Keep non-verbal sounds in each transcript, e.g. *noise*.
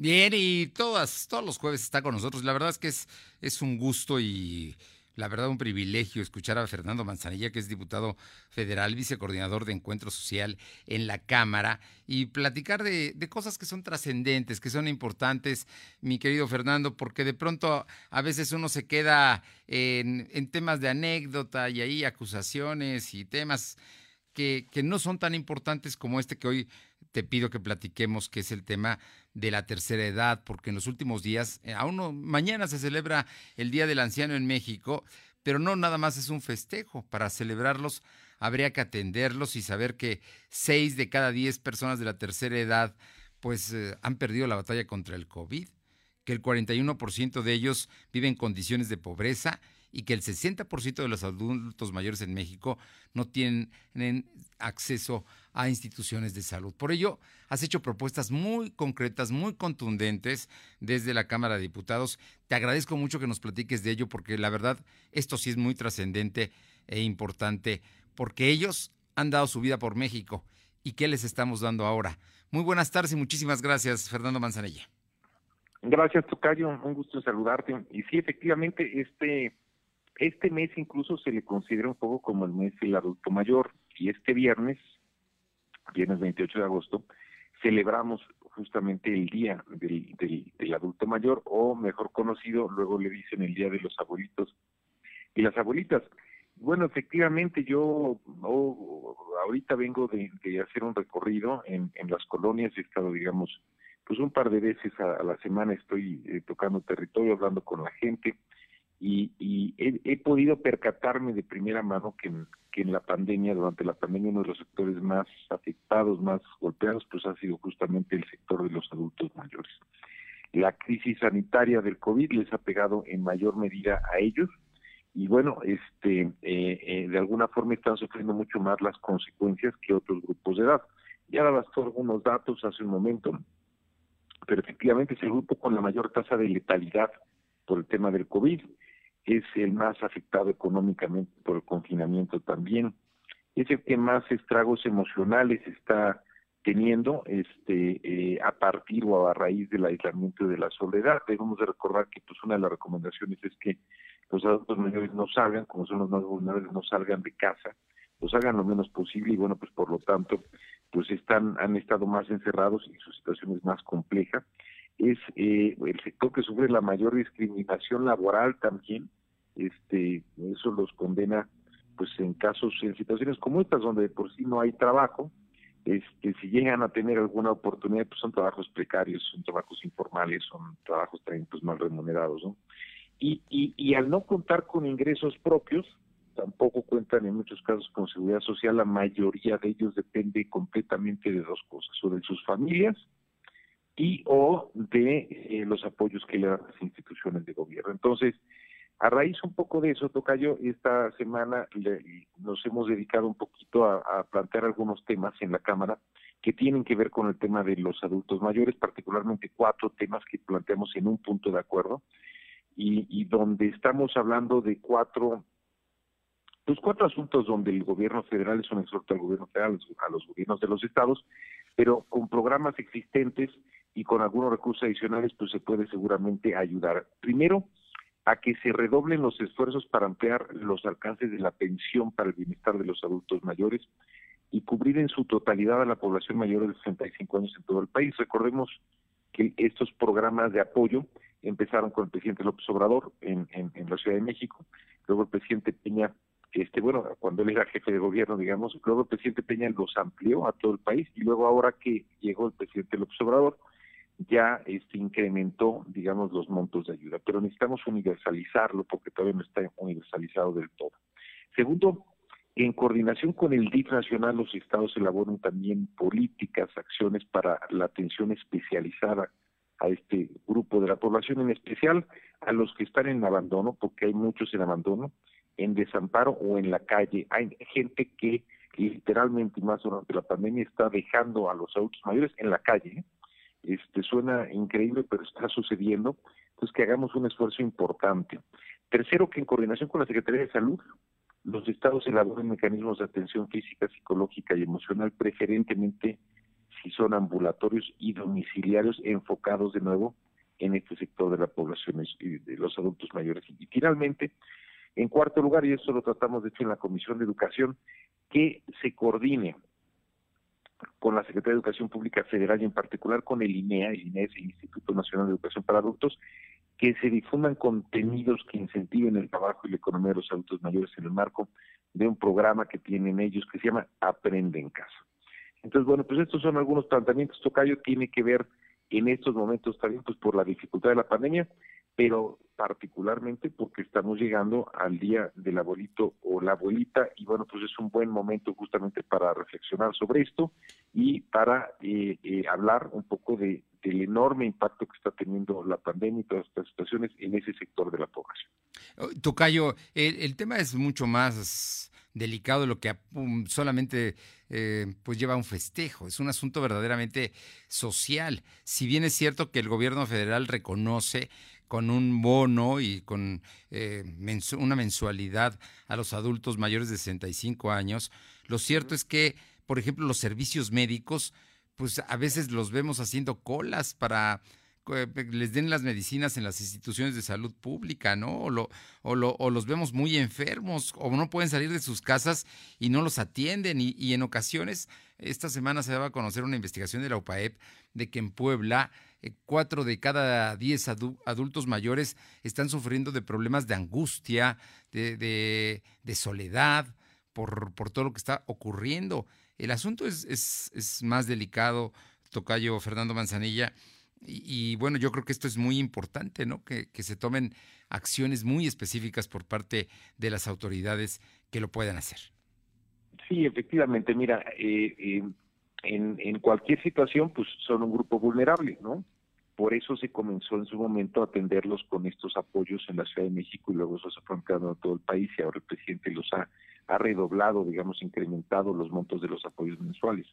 Bien, y todas, todos los jueves está con nosotros. La verdad es que es, es un gusto y la verdad un privilegio escuchar a Fernando Manzanilla, que es diputado federal, vicecoordinador de Encuentro Social en la Cámara, y platicar de, cosas que son trascendentes, que son importantes, mi querido Fernando, porque de pronto a veces uno se queda en, en temas de anécdota y ahí acusaciones y temas que, que no son tan importantes como este que hoy te pido que platiquemos, que es el tema de la tercera edad, porque en los últimos días, eh, aún no, mañana se celebra el Día del Anciano en México, pero no nada más es un festejo. Para celebrarlos habría que atenderlos y saber que seis de cada diez personas de la tercera edad pues eh, han perdido la batalla contra el COVID, que el 41% de ellos viven en condiciones de pobreza y que el 60% de los adultos mayores en México no tienen acceso a instituciones de salud. Por ello, has hecho propuestas muy concretas, muy contundentes desde la Cámara de Diputados. Te agradezco mucho que nos platiques de ello porque la verdad esto sí es muy trascendente e importante porque ellos han dado su vida por México. ¿Y qué les estamos dando ahora? Muy buenas tardes y muchísimas gracias, Fernando Manzanella. Gracias, Tocayo. Un gusto saludarte. Y sí, efectivamente, este este mes incluso se le considera un poco como el mes del adulto mayor y este viernes, viernes 28 de agosto, celebramos justamente el día del, del, adulto mayor o mejor conocido, luego le dicen el día de los abuelitos y las abuelitas. Bueno, efectivamente yo ahorita vengo de, hacer un recorrido en, las colonias, he estado, digamos, pues un par de veces a, la semana estoy eh, tocando territorio, hablando con la gente, y, he, podido percatarme de primera mano que en, la pandemia, durante la pandemia, uno de los sectores más afectados, más golpeados, pues ha sido justamente el sector de los adultos mayores. La crisis sanitaria del COVID les ha pegado en mayor medida a ellos y bueno, este, eh, eh, de alguna forma están sufriendo mucho más las consecuencias que otros grupos de edad. Ya dabas algunos datos hace un momento, pero efectivamente es el grupo con la mayor tasa de letalidad por el tema del COVID es el más afectado económicamente por el confinamiento también, es el que más estragos emocionales está teniendo este eh, a partir o a raíz del aislamiento y de la soledad. Debemos de recordar que pues una de las recomendaciones es que los adultos mayores no salgan, como son los más vulnerables, no salgan de casa, lo salgan lo menos posible y bueno, pues por lo tanto, pues están han estado más encerrados y su situación es más compleja es eh, el sector que sufre la mayor discriminación laboral también, este, eso los condena pues en casos, en situaciones como estas donde por sí no hay trabajo, este, si llegan a tener alguna oportunidad, pues son trabajos precarios, son trabajos informales, son trabajos también pues mal remunerados, ¿no? Y, y, y al no contar con ingresos propios, tampoco cuentan en muchos casos con seguridad social, la mayoría de ellos depende completamente de dos cosas, o de sus familias y o de eh, los apoyos que le dan las instituciones de gobierno. Entonces, a raíz un poco de eso, Tocayo, esta semana nos hemos dedicado un poquito a, plantear algunos temas en la Cámara que tienen que ver con el tema de los adultos mayores, particularmente cuatro temas que planteamos en un punto de acuerdo y, donde estamos hablando de cuatro los pues, cuatro asuntos donde el gobierno federal es un exhorto al gobierno federal, a los gobiernos de los estados, pero con programas existentes y con algunos recursos adicionales, pues se puede seguramente ayudar. Primero, a que se redoblen los esfuerzos para ampliar los alcances de la pensión para el bienestar de los adultos mayores y cubrir en su totalidad a la población mayor de 65 años en todo el país. Recordemos que estos programas de apoyo empezaron con el presidente López Obrador en, en, en la Ciudad de México, luego el presidente Peña este bueno cuando él era jefe de gobierno digamos luego el presidente Peña los amplió a todo el país y luego ahora que llegó el presidente López Obrador ya este incrementó digamos los montos de ayuda pero necesitamos universalizarlo porque todavía no está universalizado del todo segundo en coordinación con el DIF nacional los estados elaboran también políticas acciones para la atención especializada a este grupo de la población en especial a los que están en abandono porque hay muchos en abandono en desamparo o en la calle. Hay gente que literalmente, más durante la pandemia, está dejando a los adultos mayores en la calle. Este suena increíble, pero está sucediendo. Entonces, que hagamos un esfuerzo importante. Tercero, que en coordinación con la Secretaría de Salud, los estados elaboren mecanismos de atención física, psicológica y emocional, preferentemente si son ambulatorios y domiciliarios enfocados de nuevo en este sector de la población de los adultos mayores. Y finalmente, en cuarto lugar, y eso lo tratamos de hecho en la Comisión de Educación, que se coordine con la Secretaría de Educación Pública Federal y en particular con el INEA, el INEA es el Instituto Nacional de Educación para Adultos, que se difundan contenidos que incentiven el trabajo y la economía de los adultos mayores en el marco de un programa que tienen ellos que se llama Aprende en Casa. Entonces, bueno, pues estos son algunos planteamientos. Tocayo tiene que ver en estos momentos también pues por la dificultad de la pandemia, pero particularmente porque estamos llegando al día del abuelito o la abuelita y bueno, pues es un buen momento justamente para reflexionar sobre esto y para eh, eh, hablar un poco de, del enorme impacto que está teniendo la pandemia y todas estas situaciones en ese sector de la población. Oh, Tocayo, el tema es mucho más delicado lo que solamente eh, pues lleva un festejo. Es un asunto verdaderamente social. Si bien es cierto que el gobierno federal reconoce con un bono y con eh, una mensualidad a los adultos mayores de 65 años, lo cierto es que, por ejemplo, los servicios médicos, pues a veces los vemos haciendo colas para eh, les den las medicinas en las instituciones de salud pública, ¿no? O, lo, los vemos muy enfermos o no pueden salir de sus casas y no los atienden. Y, en ocasiones, esta semana se daba a conocer una investigación de la UPAEP de que en Puebla cuatro de cada diez adultos mayores están sufriendo de problemas de angustia, de, de, soledad, por, por, todo lo que está ocurriendo. El asunto es, es, es más delicado, Tocayo Fernando Manzanilla y, bueno, yo creo que esto es muy importante, ¿no? Que, se tomen acciones muy específicas por parte de las autoridades que lo puedan hacer. Sí, efectivamente, mira, eh, eh, en, en cualquier situación, pues son un grupo vulnerable, ¿no? Por eso se comenzó en su momento a atenderlos con estos apoyos en la Ciudad de México y luego eso se fue a todo el país y ahora el presidente los ha, ha redoblado, digamos, incrementado los montos de los apoyos mensuales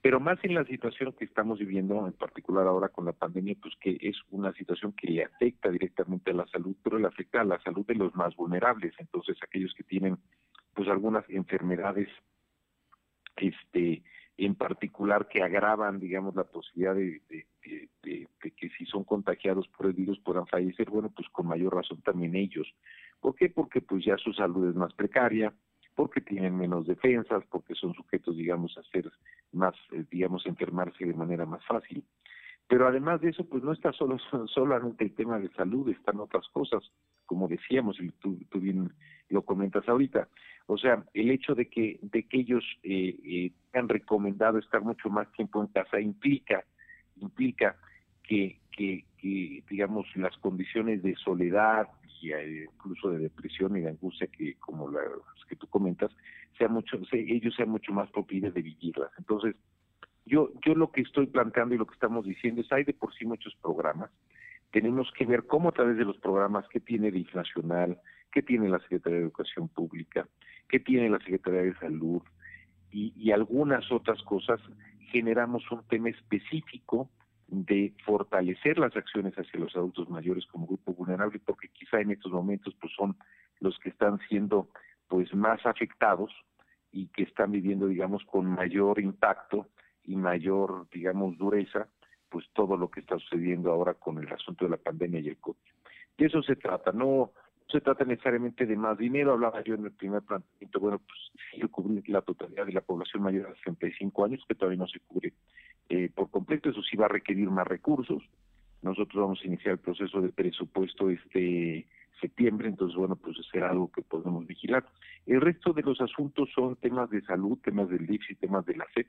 pero más en la situación que estamos viviendo, en particular ahora con la pandemia, pues que es una situación que le afecta directamente a la salud, pero le afecta a la salud de los más vulnerables, entonces aquellos que tienen pues algunas enfermedades este en particular que agravan digamos la posibilidad de, que si son contagiados por el virus puedan fallecer bueno pues con mayor razón también ellos ¿por qué? porque pues ya su salud es más precaria porque tienen menos defensas, porque son sujetos, digamos, a ser más, eh, digamos, enfermarse de manera más fácil. Pero además de eso, pues no está solo *laughs* solamente el tema de salud, están otras cosas, como decíamos, y tú, lo comentas ahorita. O sea, el hecho de que, de que ellos eh, eh, han recomendado estar mucho más tiempo en casa implica, implica que, que, que digamos, las condiciones de soledad, y incluso de depresión y de angustia que como las que tú comentas sea mucho ellos sean mucho más propios de vivirlas entonces yo yo lo que estoy planteando y lo que estamos diciendo es hay de por sí muchos programas tenemos que ver cómo a través de los programas que tiene de inflacional que tiene la Secretaría de Educación Pública que tiene la Secretaría de Salud y, y algunas otras cosas generamos un tema específico de fortalecer las acciones hacia los adultos mayores como grupo vulnerable, porque quizá en estos momentos pues son los que están siendo pues más afectados y que están viviendo digamos con mayor impacto y mayor digamos dureza pues todo lo que está sucediendo ahora con el asunto de la pandemia y el COVID. De eso se trata, no se trata necesariamente de más dinero, hablaba yo en el primer planteamiento, bueno, pues sí, cubrir la totalidad de la población mayor de 65 años, que todavía no se cubre eh, por completo, eso sí va a requerir más recursos. Nosotros vamos a iniciar el proceso de presupuesto este septiembre, entonces bueno, pues será algo que podemos vigilar. El resto de los asuntos son temas de salud, temas del DIPS y temas de la SEP,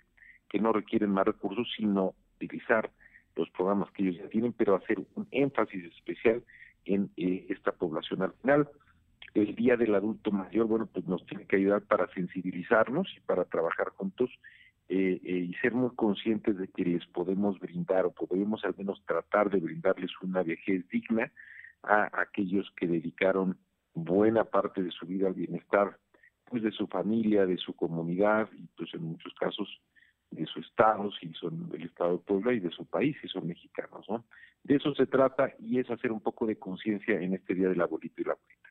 que no requieren más recursos, sino utilizar los programas que ellos ya tienen, pero hacer un énfasis especial en eh, esta población. Al final, el Día del Adulto Mayor, bueno, pues nos tiene que ayudar para sensibilizarnos y para trabajar juntos eh, eh, y ser muy conscientes de que les podemos brindar o podemos al menos tratar de brindarles una vejez digna a aquellos que dedicaron buena parte de su vida al bienestar pues de su familia, de su comunidad y pues en muchos casos de su estado, si son del estado de Puebla y de su país, si son mexicanos, ¿no? De eso se trata y es hacer un poco de conciencia en este día del abuelito y la abuelita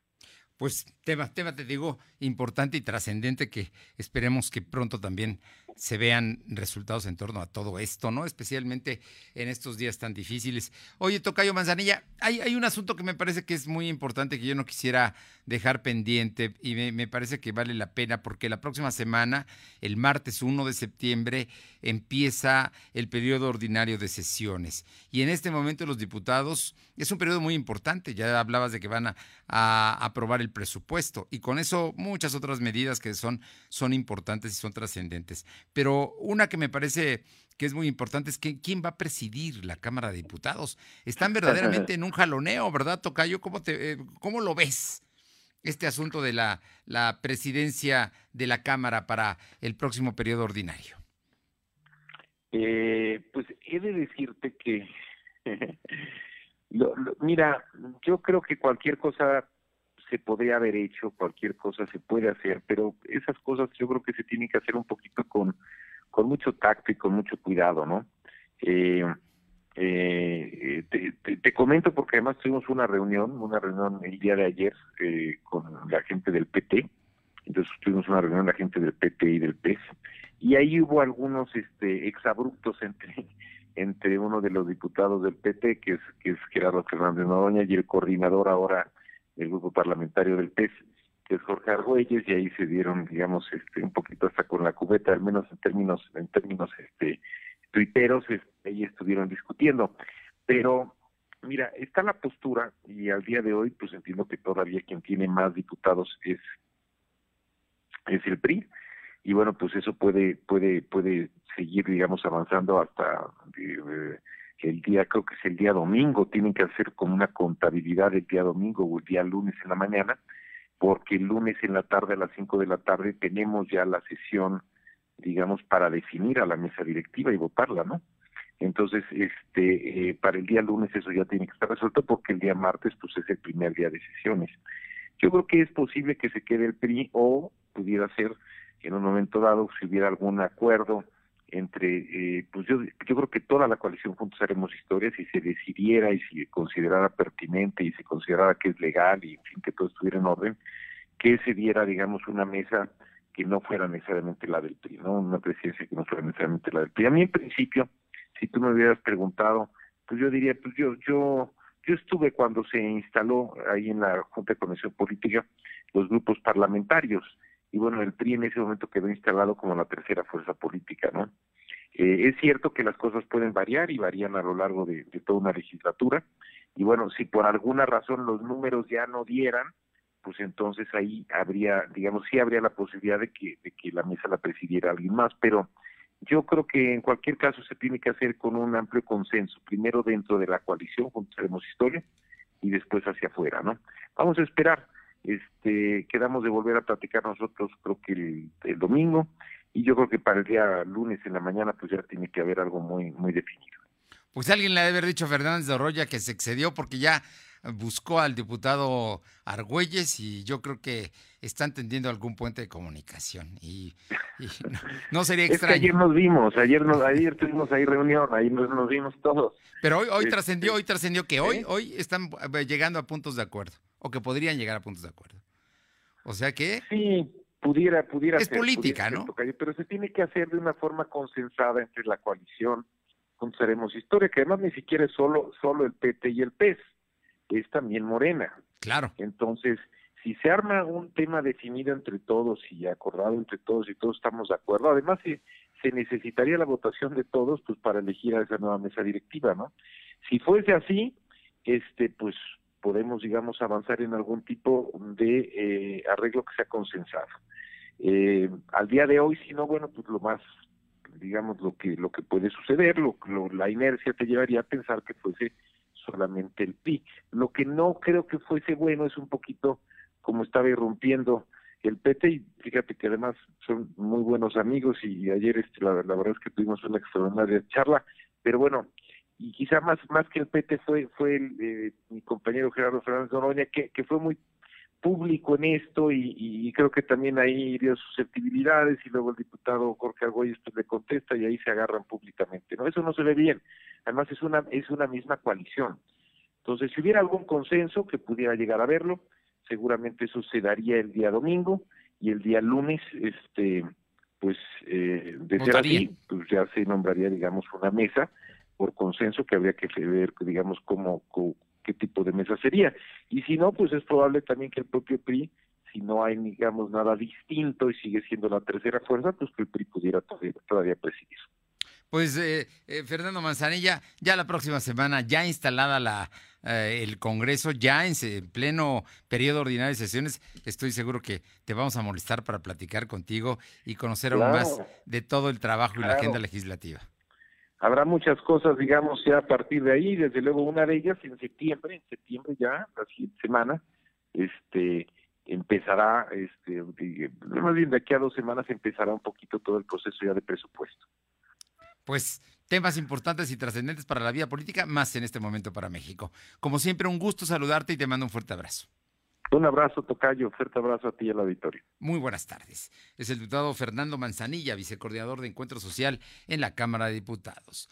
pues tema, tema, te digo, importante y trascendente que esperemos que pronto también se vean resultados en torno a todo esto, ¿no? Especialmente en estos días tan difíciles. Oye, Tocayo Manzanilla, hay, un asunto que me parece que es muy importante que yo no quisiera dejar pendiente y me, me, parece que vale la pena porque la próxima semana, el martes 1 de septiembre, empieza el periodo ordinario de sesiones. Y en este momento los diputados, es un periodo muy importante, ya hablabas de que van a, a aprobar el presupuesto y con eso muchas otras medidas que son, son importantes y son trascendentes. Pero una que me parece que es muy importante es que quién va a presidir la Cámara de Diputados. Están verdaderamente en un jaloneo, ¿verdad, Tocayo? ¿Cómo, te, eh, cómo lo ves? Este asunto de la, la presidencia de la Cámara para el próximo periodo ordinario. Eh, pues he de decirte que, *laughs* mira, yo creo que cualquier cosa se podría haber hecho, cualquier cosa se puede hacer, pero esas cosas yo creo que se tienen que hacer un poquito con, con mucho tacto y con mucho cuidado, ¿no? Eh, eh, te, te, comento porque además tuvimos una reunión, una reunión el día de ayer eh, con la gente del PT, entonces tuvimos una reunión la gente del PT y del PES, y ahí hubo algunos este, exabruptos entre *laughs* entre uno de los diputados del PT, que es, que es Gerardo Fernández Noroña, y el coordinador ahora el grupo parlamentario del PES, que es Jorge Argüelles, y ahí se dieron, digamos, este, un poquito hasta con la cubeta, al menos en términos, en términos este, tuiteros, ahí estuvieron discutiendo. Pero, mira, está la postura, y al día de hoy, pues entiendo que todavía quien tiene más diputados es, es el PRI, y bueno, pues eso puede, puede, puede seguir, digamos, avanzando hasta eh, el día, creo que es el día domingo, tienen que hacer como una contabilidad el día domingo o el día lunes en la mañana, porque el lunes en la tarde a las 5 de la tarde tenemos ya la sesión, digamos, para definir a la mesa directiva y votarla, ¿no? Entonces, este, eh, para el día lunes eso ya tiene que estar resuelto porque el día martes pues es el primer día de sesiones. Yo creo que es posible que se quede el PRI o pudiera ser en un momento dado si hubiera algún acuerdo entre, eh, pues yo, yo creo que toda la coalición Juntos Haremos Historia, si se decidiera y si considerara pertinente y se considerara que es legal y que todo estuviera en orden, que se diera, digamos, una mesa que no fuera necesariamente la del PRI, ¿no? Una presidencia que no fuera necesariamente la del PRI. A mí en principio, si tú me hubieras preguntado, pues yo diría, pues yo, yo, yo estuve cuando se instaló ahí en la Junta de Comisión Política los grupos parlamentarios y bueno, el PRI en ese momento quedó instalado como la tercera fuerza política, ¿no? Eh, es cierto que las cosas pueden variar y varían a lo largo de, toda una legislatura, y bueno, si por alguna razón los números ya no dieran, pues entonces ahí habría, digamos, sí habría la posibilidad de que, de que la mesa la presidiera alguien más, pero yo creo que en cualquier caso se tiene que hacer con un amplio consenso, primero dentro de la coalición, junto Haremos Historia, y después hacia afuera, ¿no? Vamos a esperar este, quedamos de volver a platicar nosotros creo que el, domingo y yo creo que para el día lunes en la mañana pues ya tiene que haber algo muy muy definido. Pues alguien le debe haber dicho a Fernández de Roya que se excedió porque ya buscó al diputado Argüelles y yo creo que están tendiendo algún puente de comunicación y, no, sería *laughs* extraño. ayer nos vimos, ayer nos, ayer tuvimos ahí reunión, ahí nos, vimos todos. Pero hoy, hoy este, trascendió, hoy trascendió que hoy, hoy están eh, llegando a puntos de acuerdo o que podrían llegar a puntos de acuerdo. O sea que... Sí, pudiera, pudiera Es política, ¿no? pero se tiene que hacer de una forma consensada entre la coalición, Seremos Historia, que además ni siquiera es solo, solo el PT y el PES, es también Morena. Claro. Entonces, si se arma un tema definido entre todos y acordado entre todos y todos estamos de acuerdo, además se, se necesitaría la votación de todos pues para elegir a esa nueva mesa directiva, ¿no? Si fuese así, este pues podemos, digamos, avanzar en algún tipo de eh, arreglo que sea consensado. Eh, al día de hoy, si no, bueno, pues lo más, digamos, lo que lo que puede suceder, lo, la inercia te llevaría a pensar que fuese solamente el PI. Lo que no creo que fuese bueno es un poquito como estaba irrumpiendo el PT y fíjate que además son muy buenos amigos y ayer este, la, la verdad es que tuvimos una extraordinaria charla, pero bueno, y quizá más más que el PT fue fue el, eh, mi compañero Gerardo Fernández Noroña que, que fue muy público en esto y, creo que también ahí dio susceptibilidades y luego el diputado Jorge Argüelles pues, le contesta y ahí se agarran públicamente no eso no se ve bien. Además es una es una misma coalición. Entonces si hubiera algún consenso que pudiera llegar a verlo seguramente eso se daría el día domingo y el día lunes este pues eh, de ser así, pues ya se nombraría, digamos, una mesa por consenso que habría que ver, digamos, cómo, qué tipo de mesa sería. Y si no, pues es probable también que el propio PRI, si no hay, digamos, nada distinto y sigue siendo la tercera fuerza, pues que el PRI pudiera todavía, presidir. Pues eh, eh, Fernando Manzanilla, ya la próxima semana, ya instalada la, eh, el Congreso, ya en, pleno periodo ordinario de sesiones, estoy seguro que te vamos a molestar para platicar contigo y conocer aún más de todo el trabajo y la agenda legislativa. Habrá muchas cosas, digamos, ya a partir de ahí, desde luego una de ellas en septiembre, en septiembre ya, la siguiente semana, este empezará, este, más bien de aquí a dos semanas empezará un poquito todo el proceso ya de presupuesto. Pues temas importantes y trascendentes para la vida política, más en este momento para México. Como siempre, un gusto saludarte y te mando un fuerte abrazo. Un abrazo, Tocayo. Fuerte abrazo a ti y al auditorio. Muy buenas tardes. Es el diputado Fernando Manzanilla, vicecoordinador de Encuentro Social en la Cámara de Diputados.